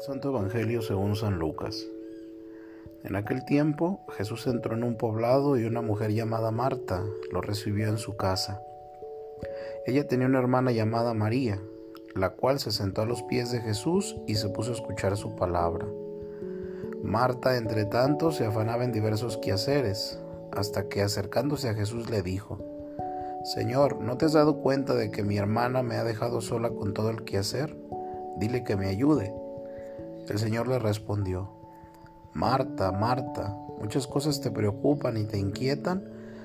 Santo Evangelio según San Lucas. En aquel tiempo Jesús entró en un poblado y una mujer llamada Marta lo recibió en su casa. Ella tenía una hermana llamada María, la cual se sentó a los pies de Jesús y se puso a escuchar su palabra. Marta, entre tanto, se afanaba en diversos quehaceres, hasta que acercándose a Jesús le dijo, Señor, ¿no te has dado cuenta de que mi hermana me ha dejado sola con todo el quehacer? Dile que me ayude. El Señor le respondió, Marta, Marta, muchas cosas te preocupan y te inquietan,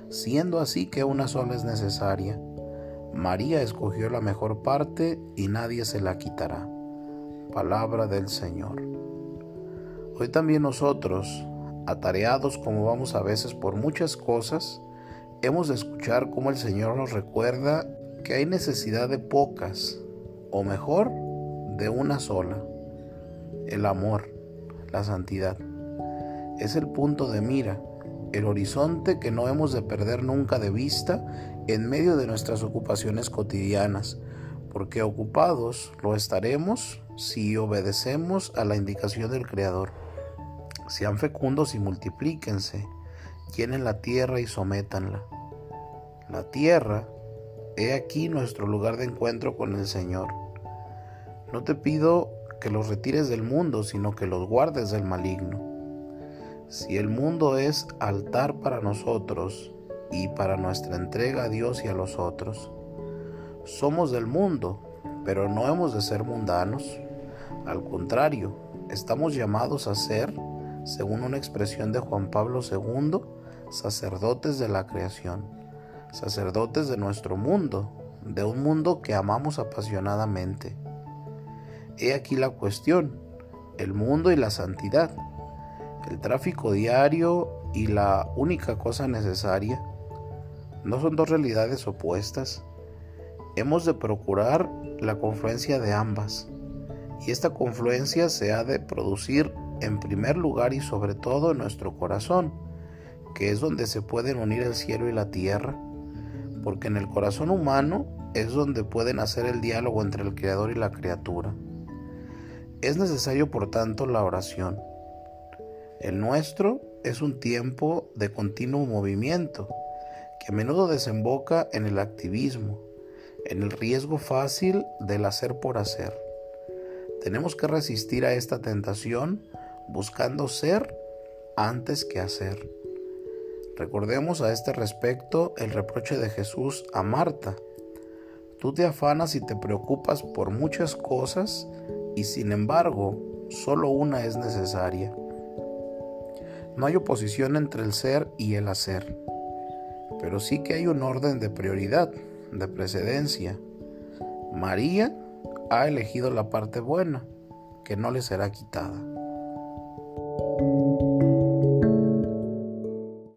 siendo así que una sola es necesaria. María escogió la mejor parte y nadie se la quitará. Palabra del Señor. Hoy también nosotros, atareados como vamos a veces por muchas cosas, hemos de escuchar cómo el Señor nos recuerda que hay necesidad de pocas, o mejor, de una sola el amor, la santidad. Es el punto de mira, el horizonte que no hemos de perder nunca de vista en medio de nuestras ocupaciones cotidianas, porque ocupados lo estaremos si obedecemos a la indicación del Creador. Sean fecundos y multiplíquense, llenen la tierra y sométanla. La tierra, he aquí nuestro lugar de encuentro con el Señor. No te pido que los retires del mundo, sino que los guardes del maligno. Si el mundo es altar para nosotros y para nuestra entrega a Dios y a los otros, somos del mundo, pero no hemos de ser mundanos. Al contrario, estamos llamados a ser, según una expresión de Juan Pablo II, sacerdotes de la creación, sacerdotes de nuestro mundo, de un mundo que amamos apasionadamente He aquí la cuestión, el mundo y la santidad, el tráfico diario y la única cosa necesaria. No son dos realidades opuestas. Hemos de procurar la confluencia de ambas. Y esta confluencia se ha de producir en primer lugar y sobre todo en nuestro corazón, que es donde se pueden unir el cielo y la tierra, porque en el corazón humano es donde pueden hacer el diálogo entre el Creador y la criatura. Es necesario, por tanto, la oración. El nuestro es un tiempo de continuo movimiento, que a menudo desemboca en el activismo, en el riesgo fácil del hacer por hacer. Tenemos que resistir a esta tentación buscando ser antes que hacer. Recordemos a este respecto el reproche de Jesús a Marta. Tú te afanas y te preocupas por muchas cosas y sin embargo solo una es necesaria. No hay oposición entre el ser y el hacer, pero sí que hay un orden de prioridad, de precedencia. María ha elegido la parte buena, que no le será quitada.